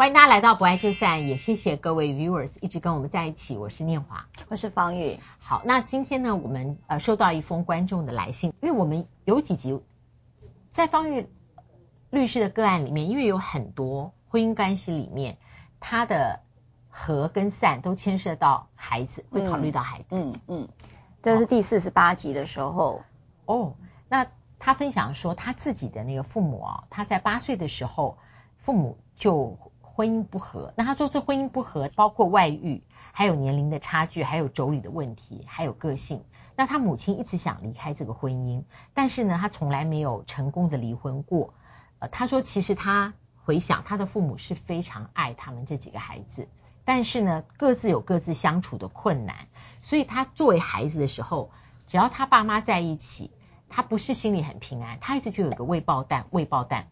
欢迎大家来到不爱就散，也谢谢各位 viewers 一直跟我们在一起。我是念华，我是方玉。好，那今天呢，我们呃收到一封观众的来信，因为我们有几集在方玉律师的个案里面，因为有很多婚姻关系里面，他的和跟散都牵涉到孩子，会考虑到孩子。嗯嗯，嗯，这是第四十八集的时候。哦，那他分享说，他自己的那个父母啊，他在八岁的时候，父母就。婚姻不和，那他说这婚姻不和包括外遇，还有年龄的差距，还有妯娌的问题，还有个性。那他母亲一直想离开这个婚姻，但是呢，他从来没有成功的离婚过。呃，他说其实他回想他的父母是非常爱他们这几个孩子，但是呢，各自有各自相处的困难，所以他作为孩子的时候，只要他爸妈在一起，他不是心里很平安，他一直就有个未爆弹，未爆弹。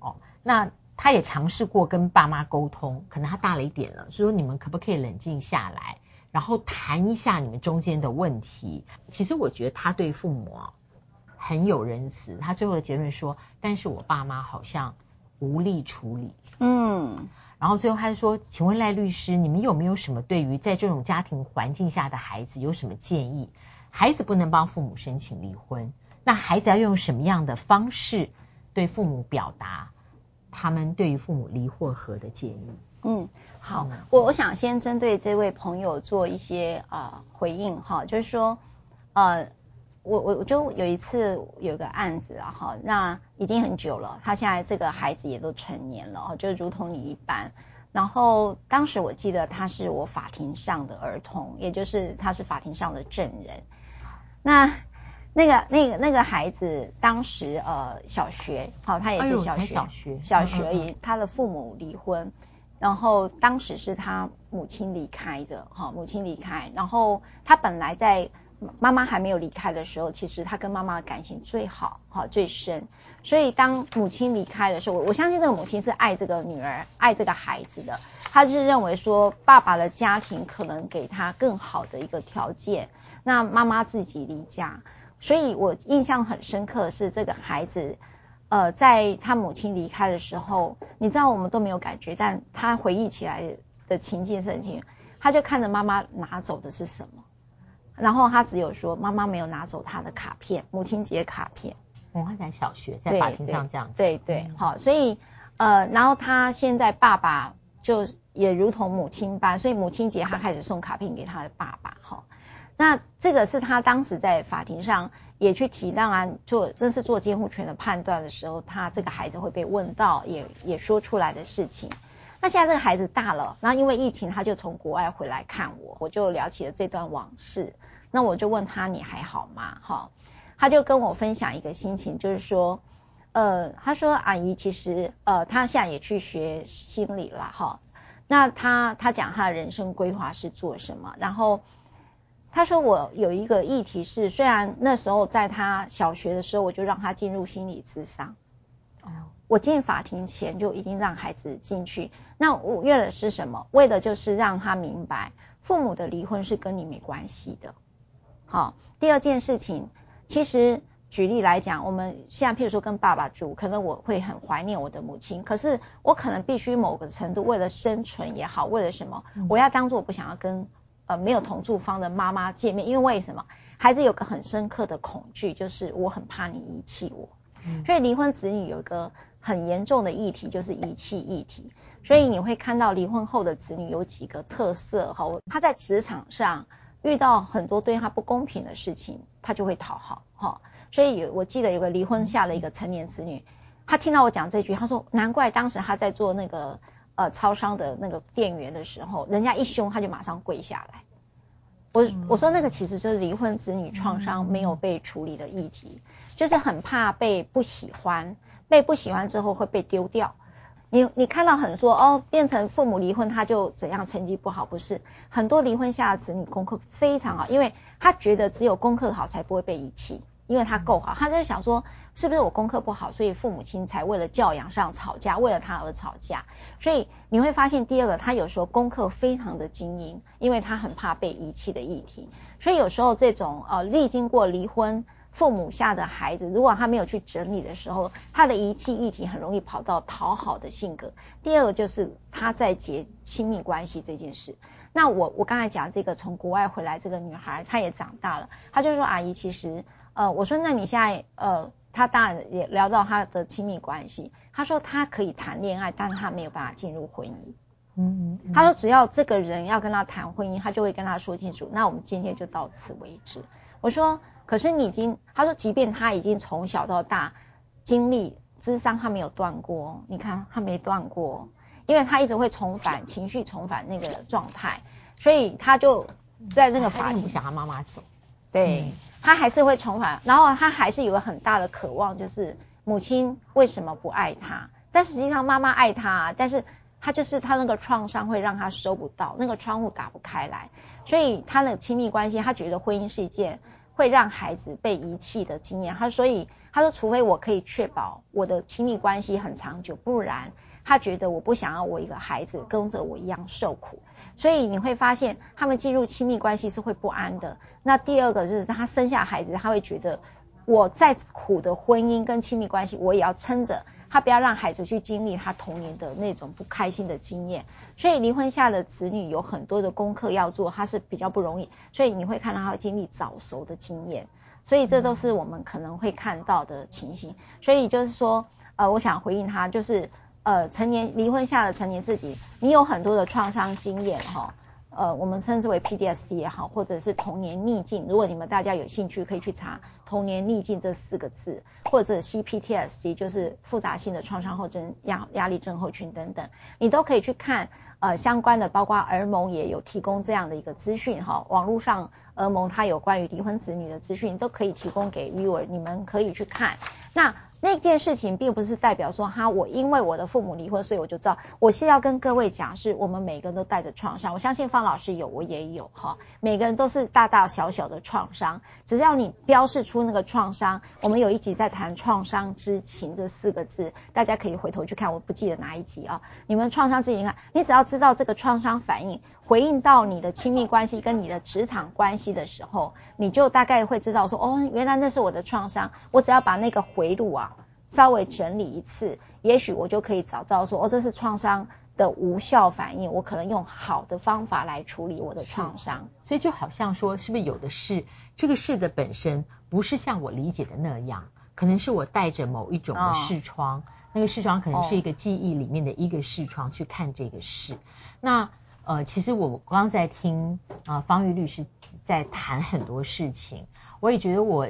哦，那。他也尝试过跟爸妈沟通，可能他大了一点了，所以说你们可不可以冷静下来，然后谈一下你们中间的问题。其实我觉得他对父母啊很有仁慈，他最后的结论说，但是我爸妈好像无力处理。嗯，然后最后他就说，请问赖律师，你们有没有什么对于在这种家庭环境下的孩子有什么建议？孩子不能帮父母申请离婚，那孩子要用什么样的方式对父母表达？他们对于父母离或合的建议。嗯，好，我我想先针对这位朋友做一些啊、呃、回应哈，就是说，呃，我我我就有一次有一个案子啊哈，那已经很久了，他现在这个孩子也都成年了，就如同你一般。然后当时我记得他是我法庭上的儿童，也就是他是法庭上的证人。那那个、那个、那个孩子当时呃小学，好，他也是小学，哎、小学，小学而已。他的父母离婚，然后当时是他母亲离开的，哈，母亲离开。然后他本来在妈妈还没有离开的时候，其实他跟妈妈的感情最好，哈，最深。所以当母亲离开的时候，我相信这个母亲是爱这个女儿、爱这个孩子的。他是认为说，爸爸的家庭可能给他更好的一个条件，那妈妈自己离家。所以我印象很深刻的是这个孩子，呃，在他母亲离开的时候，你知道我们都没有感觉，但他回忆起来的情境是很清楚，他就看着妈妈拿走的是什么，然后他只有说妈妈没有拿走他的卡片，母亲节卡片。哦，他在小学，在法庭上这样子。对对，对，好，所以呃，然后他现在爸爸就也如同母亲般，所以母亲节他开始送卡片给他的爸爸，哈。那这个是他当时在法庭上也去提，当然做那是做监护权的判断的时候，他这个孩子会被问到，也也说出来的事情。那现在这个孩子大了，然后因为疫情，他就从国外回来看我，我就聊起了这段往事。那我就问他，你还好吗？哈，他就跟我分享一个心情，就是说，呃，他说阿姨其实呃，他现在也去学心理了哈。那他他讲他的人生规划是做什么，然后。他说：“我有一个议题是，虽然那时候在他小学的时候，我就让他进入心理咨商。哦，我进法庭前就已经让孩子进去。那我为了是什么？为的就是让他明白，父母的离婚是跟你没关系的。好，第二件事情，其实举例来讲，我们现在譬如说跟爸爸住，可能我会很怀念我的母亲，可是我可能必须某个程度为了生存也好，为了什么，我要当做我不想要跟。”呃，没有同住方的妈妈见面，因为为什么？孩子有个很深刻的恐惧，就是我很怕你遗弃我。嗯。所以离婚子女有一个很严重的议题，就是遗弃议题。所以你会看到离婚后的子女有几个特色哈，他在职场上遇到很多对他不公平的事情，他就会讨好哈。所以有我记得有个离婚下的一个成年子女，他听到我讲这句，他说难怪当时他在做那个。呃，超商的那个店员的时候，人家一凶，他就马上跪下来。我我说那个其实就是离婚子女创伤没有被处理的议题，就是很怕被不喜欢，被不喜欢之后会被丢掉。你你看到很说哦，变成父母离婚他就怎样成绩不好，不是？很多离婚下的子女功课非常好，因为他觉得只有功课好才不会被遗弃。因为他够好，他就想说，是不是我功课不好，所以父母亲才为了教养上吵架，为了他而吵架。所以你会发现，第二个，他有时候功课非常的精英，因为他很怕被遗弃的议题。所以有时候这种呃历经过离婚父母下的孩子，如果他没有去整理的时候，他的遗弃议题很容易跑到讨好的性格。第二个就是他在结亲密关系这件事。那我我刚才讲这个从国外回来这个女孩，她也长大了，她就说阿姨其实呃，我说那你现在呃，他当然也聊到他的亲密关系，他说他可以谈恋爱，但是他没有办法进入婚姻。嗯，他说只要这个人要跟他谈婚姻，他就会跟他说清楚。那我们今天就到此为止。我说，可是你已经，他说即便他已经从小到大经历智商，他没有断过。你看他没断过，因为他一直会重返情绪，重返那个状态，所以他就在那个法庭想他妈妈走。对，他还是会重返，然后他还是有个很大的渴望，就是母亲为什么不爱他？但实际上妈妈爱他，但是。他就是他那个创伤会让他收不到，那个窗户打不开来，所以他的亲密关系，他觉得婚姻是一件会让孩子被遗弃的经验。他所以他说，除非我可以确保我的亲密关系很长久，不然他觉得我不想要我一个孩子跟着我一样受苦。所以你会发现，他们进入亲密关系是会不安的。那第二个就是他生下孩子，他会觉得我再苦的婚姻跟亲密关系，我也要撑着。他不要让孩子去经历他童年的那种不开心的经验，所以离婚下的子女有很多的功课要做，他是比较不容易，所以你会看到他会经历早熟的经验，所以这都是我们可能会看到的情形。所以就是说，呃，我想回应他，就是呃，成年离婚下的成年自己，你有很多的创伤经验哈。呃，我们称之为 PTSD 也好，或者是童年逆境。如果你们大家有兴趣，可以去查“童年逆境”这四个字，或者 CPTSD，就是复杂性的创伤后症压压力症候群等等，你都可以去看呃相关的，包括儿盟也有提供这样的一个资讯哈。网络上儿盟它有关于离婚子女的资讯，都可以提供给 viewer，你们可以去看。那那件事情并不是代表说哈，我因为我的父母离婚，所以我就知道。我是要跟各位讲，是我们每个人都带着创伤。我相信方老师有，我也有哈。每个人都是大大小小的创伤，只要你标示出那个创伤。我们有一集在谈创伤之情这四个字，大家可以回头去看，我不记得哪一集啊。你们创伤之情，啊，你只要知道这个创伤反应回应到你的亲密关系跟你的职场关系的时候，你就大概会知道说，哦，原来那是我的创伤。我只要把那个回路啊。稍微整理一次，也许我就可以找到说，哦，这是创伤的无效反应，我可能用好的方法来处理我的创伤。所以就好像说，是不是有的事，这个事的本身不是像我理解的那样，可能是我带着某一种的视窗，哦、那个视窗可能是一个记忆里面的一个视窗去看这个事。哦、那呃，其实我刚刚在听啊、呃，芳玉律师在谈很多事情，我也觉得我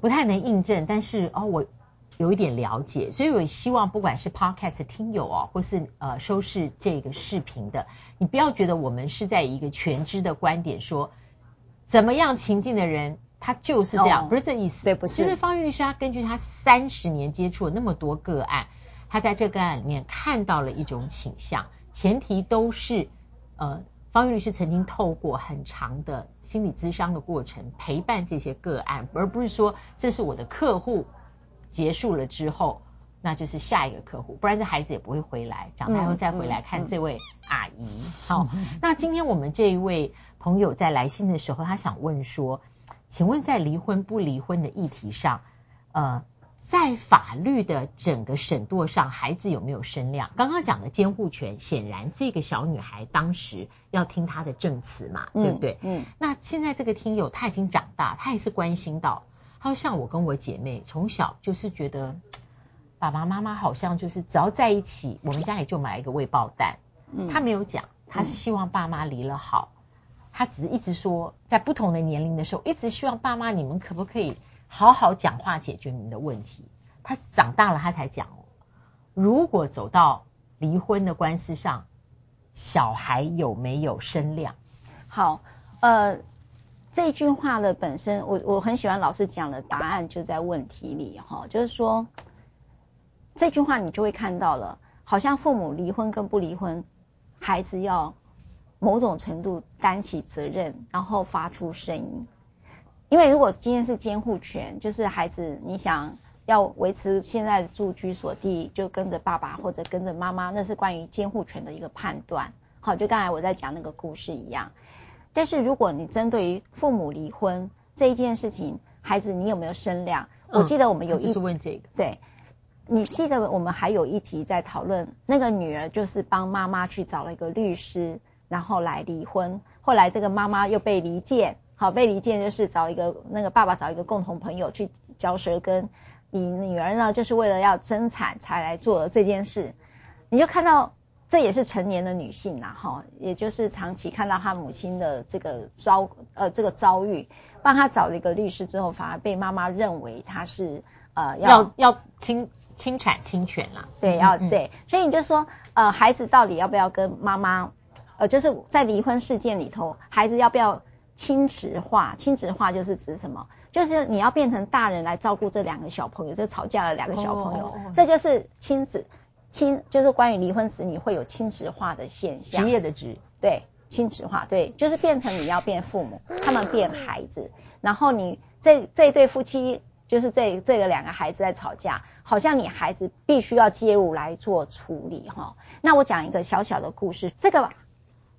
不太能印证，但是哦，我。有一点了解，所以我希望不管是 Podcast 听友哦，或是呃收视这个视频的，你不要觉得我们是在一个全知的观点说，怎么样情境的人他就是这样，哦、不是这意思。对，不是。其实方玉律师他根据他三十年接触了那么多个案，他在这个案里面看到了一种倾向，前提都是呃方玉律师曾经透过很长的心理咨商的过程陪伴这些个案，而不是说这是我的客户。结束了之后，那就是下一个客户，不然这孩子也不会回来，长大后再回来看这位阿姨。好，那今天我们这一位朋友在来信的时候，他想问说，请问在离婚不离婚的议题上，呃，在法律的整个审度上，孩子有没有声量？刚刚讲的监护权，显然这个小女孩当时要听她的证词嘛，对不对？嗯。那现在这个听友她已经长大，她也是关心到。她说：“像我跟我姐妹从小就是觉得，爸爸妈妈好像就是只要在一起，我们家里就买一个未爆弹。嗯，他没有讲，她是希望爸妈离了好。她只是一直说，在不同的年龄的时候，一直希望爸妈你们可不可以好好讲话解决你们的问题。他长大了，他才讲，如果走到离婚的官司上，小孩有没有声量？好，呃。”这句话的本身，我我很喜欢老师讲的答案就在问题里哈，就是说这句话你就会看到了，好像父母离婚跟不离婚，孩子要某种程度担起责任，然后发出声音。因为如果今天是监护权，就是孩子你想要维持现在的住居所地，就跟着爸爸或者跟着妈妈，那是关于监护权的一个判断。好，就刚才我在讲那个故事一样。但是如果你针对于父母离婚这一件事情，孩子你有没有声量？嗯、我记得我们有一直问这个，对，你记得我们还有一集在讨论，那个女儿就是帮妈妈去找了一个律师，然后来离婚。后来这个妈妈又被离间，好，被离间就是找一个那个爸爸找一个共同朋友去嚼舌根，你女儿呢就是为了要争产才来做的这件事。你就看到这也是成年的女性啦，哈，也就是长期看到她母亲的这个遭呃这个遭遇，帮她找了一个律师之后，反而被妈妈认为她是呃要要要亲。侵产侵权啦，对，要对，所以你就说，呃，孩子到底要不要跟妈妈，呃，就是在离婚事件里头，孩子要不要亲职化？亲职化就是指什么？就是你要变成大人来照顾这两个小朋友，这吵架的两个小朋友，这就是亲子亲，就是关于离婚子女会有亲职化的现象。职业的职，对，亲职化，对，就是变成你要变父母，他们变孩子，然后你这这对夫妻。就是这这个两个孩子在吵架，好像你孩子必须要介入来做处理哈。那我讲一个小小的故事，这个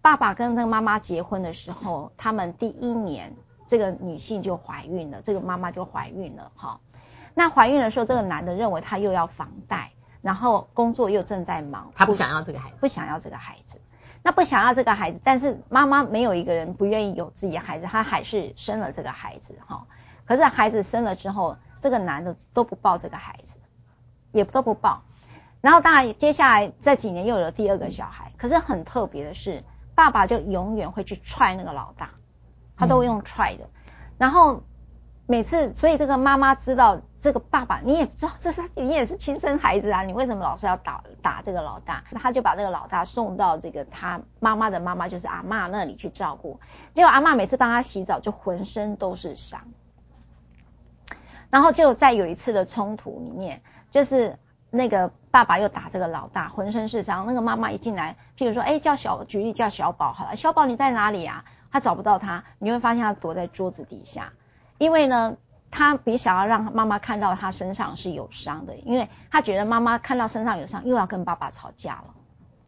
爸爸跟这个妈妈结婚的时候，他们第一年这个女性就怀孕了，这个妈妈就怀孕了哈。那怀孕的时候，这个男的认为他又要房贷，然后工作又正在忙，他不想要这个孩子，不想要这个孩子。那不想要这个孩子，但是妈妈没有一个人不愿意有自己的孩子，她还是生了这个孩子哈。可是孩子生了之后，这个男的都不抱这个孩子，也都不抱。然后当然接下来这几年又有了第二个小孩。可是很特别的是，爸爸就永远会去踹那个老大，他都会用踹的。然后每次，所以这个妈妈知道这个爸爸，你也知道这是你也是亲生孩子啊，你为什么老是要打打这个老大？他就把这个老大送到这个他妈妈的妈妈就是阿妈那里去照顾。结果阿妈每次帮他洗澡，就浑身都是伤。然后就在有一次的冲突里面，就是那个爸爸又打这个老大，浑身是伤。那个妈妈一进来，譬如说，哎，叫小，举例叫小宝好了，小宝你在哪里啊？他找不到他，你会发现他躲在桌子底下，因为呢，他比想要让妈妈看到他身上是有伤的，因为他觉得妈妈看到身上有伤，又要跟爸爸吵架了，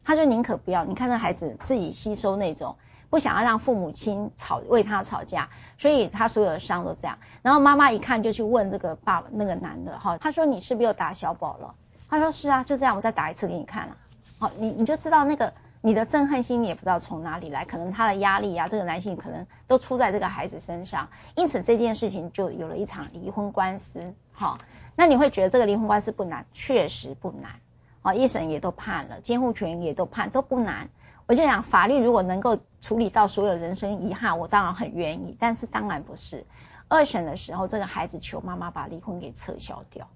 他就宁可不要。你看这孩子自己吸收那种。不想要让父母亲吵，为他吵架，所以他所有的伤都这样。然后妈妈一看就去问这个爸爸那个男的哈，他说，你是不是又打小宝了？他说是啊，就这样，我再打一次给你看了。好，你你就知道那个你的憎恨心，你也不知道从哪里来，可能他的压力啊，这个男性可能都出在这个孩子身上，因此这件事情就有了一场离婚官司。好，那你会觉得这个离婚官司不难？确实不难。啊，一审也都判了，监护权也都判，都不难。我就想，法律如果能够处理到所有人生遗憾，我当然很愿意。但是当然不是。二审的时候，这个孩子求妈妈把离婚给撤销掉，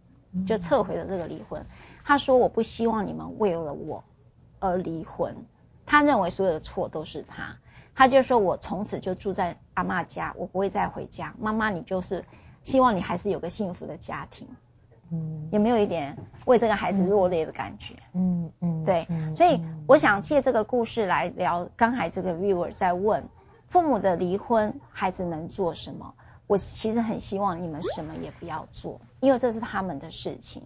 就撤回了这个离婚。他说：“我不希望你们为了我而离婚。”他认为所有的错都是他。他就说：“我从此就住在阿嬷家，我不会再回家。妈妈，你就是希望你还是有个幸福的家庭。”嗯，有没有一点为这个孩子落泪的感觉？嗯嗯，对，所以我想借这个故事来聊。刚才这个 viewer 在问父母的离婚，孩子能做什么？我其实很希望你们什么也不要做，因为这是他们的事情。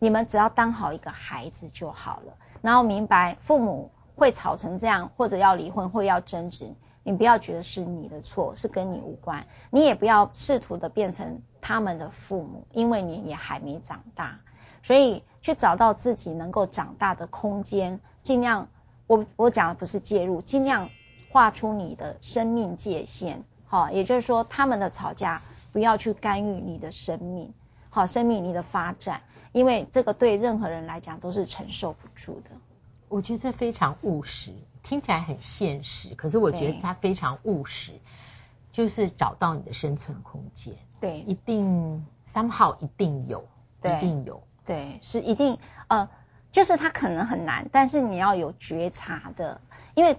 你们只要当好一个孩子就好了。然后明白父母会吵成这样，或者要离婚，或要争执。你不要觉得是你的错，是跟你无关。你也不要试图的变成他们的父母，因为你也还没长大。所以去找到自己能够长大的空间，尽量，我我讲的不是介入，尽量画出你的生命界限。好，也就是说，他们的吵架不要去干预你的生命，好，生命你的发展，因为这个对任何人来讲都是承受不住的。我觉得这非常务实。听起来很现实，可是我觉得它非常务实，就是找到你的生存空间。对，一定 somehow 一定有，一定有，对，是一定呃，就是他可能很难，但是你要有觉察的，因为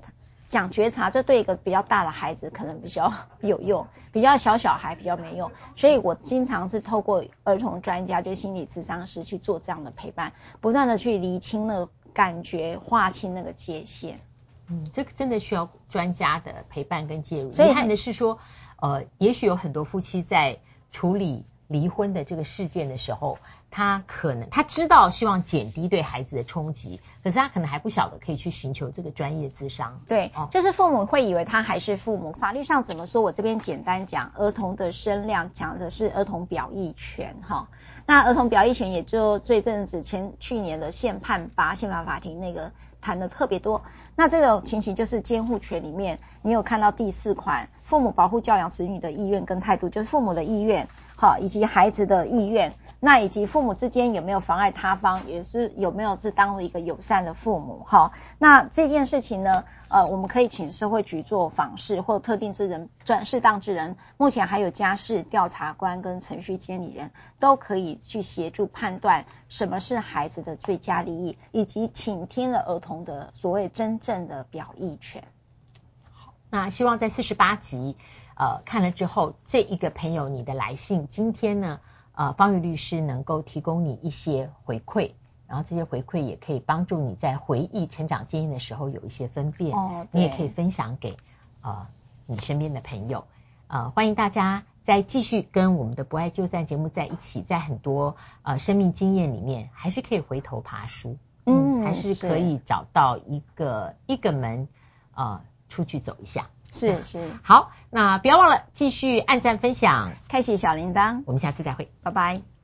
讲觉察，这对一个比较大的孩子可能比较 有用，比较小小孩比较没用，所以我经常是透过儿童专家，就是心理咨商师去做这样的陪伴，不断的去厘清那个感觉，划清那个界限。嗯，这个真的需要专家的陪伴跟介入。所以遗憾的是说，呃，也许有很多夫妻在处理离婚的这个事件的时候，他可能他知道希望减低对孩子的冲击，可是他可能还不晓得可以去寻求这个专业咨商。对，哦，就是父母会以为他还是父母。法律上怎么说？我这边简单讲，儿童的声量讲的是儿童表意权，哈。那儿童表意权也就这阵子前去年的宪判八宪法法庭那个谈的特别多。那这种情形就是监护权里面，你有看到第四款，父母保护教养子女的意愿跟态度，就是父母的意愿，好，以及孩子的意愿。那以及父母之间有没有妨碍他方，也是有没有是当为一个友善的父母哈？那这件事情呢，呃，我们可以请社会局做访视或特定之人转适当之人，目前还有家事调查官跟程序监理人都可以去协助判断什么是孩子的最佳利益，以及倾听了儿童的所谓真正的表意权。好，那希望在四十八集，呃，看了之后，这一个朋友你的来信，今天呢？呃，方宇律师能够提供你一些回馈，然后这些回馈也可以帮助你在回忆成长经验的时候有一些分辨。哦，你也可以分享给呃你身边的朋友。呃，欢迎大家再继续跟我们的不爱就散节目在一起，在很多呃生命经验里面，还是可以回头爬书，嗯，还是可以找到一个一个门呃出去走一下。是是，好，那不要忘了继续按赞、分享、开启小铃铛，我们下次再会，拜拜。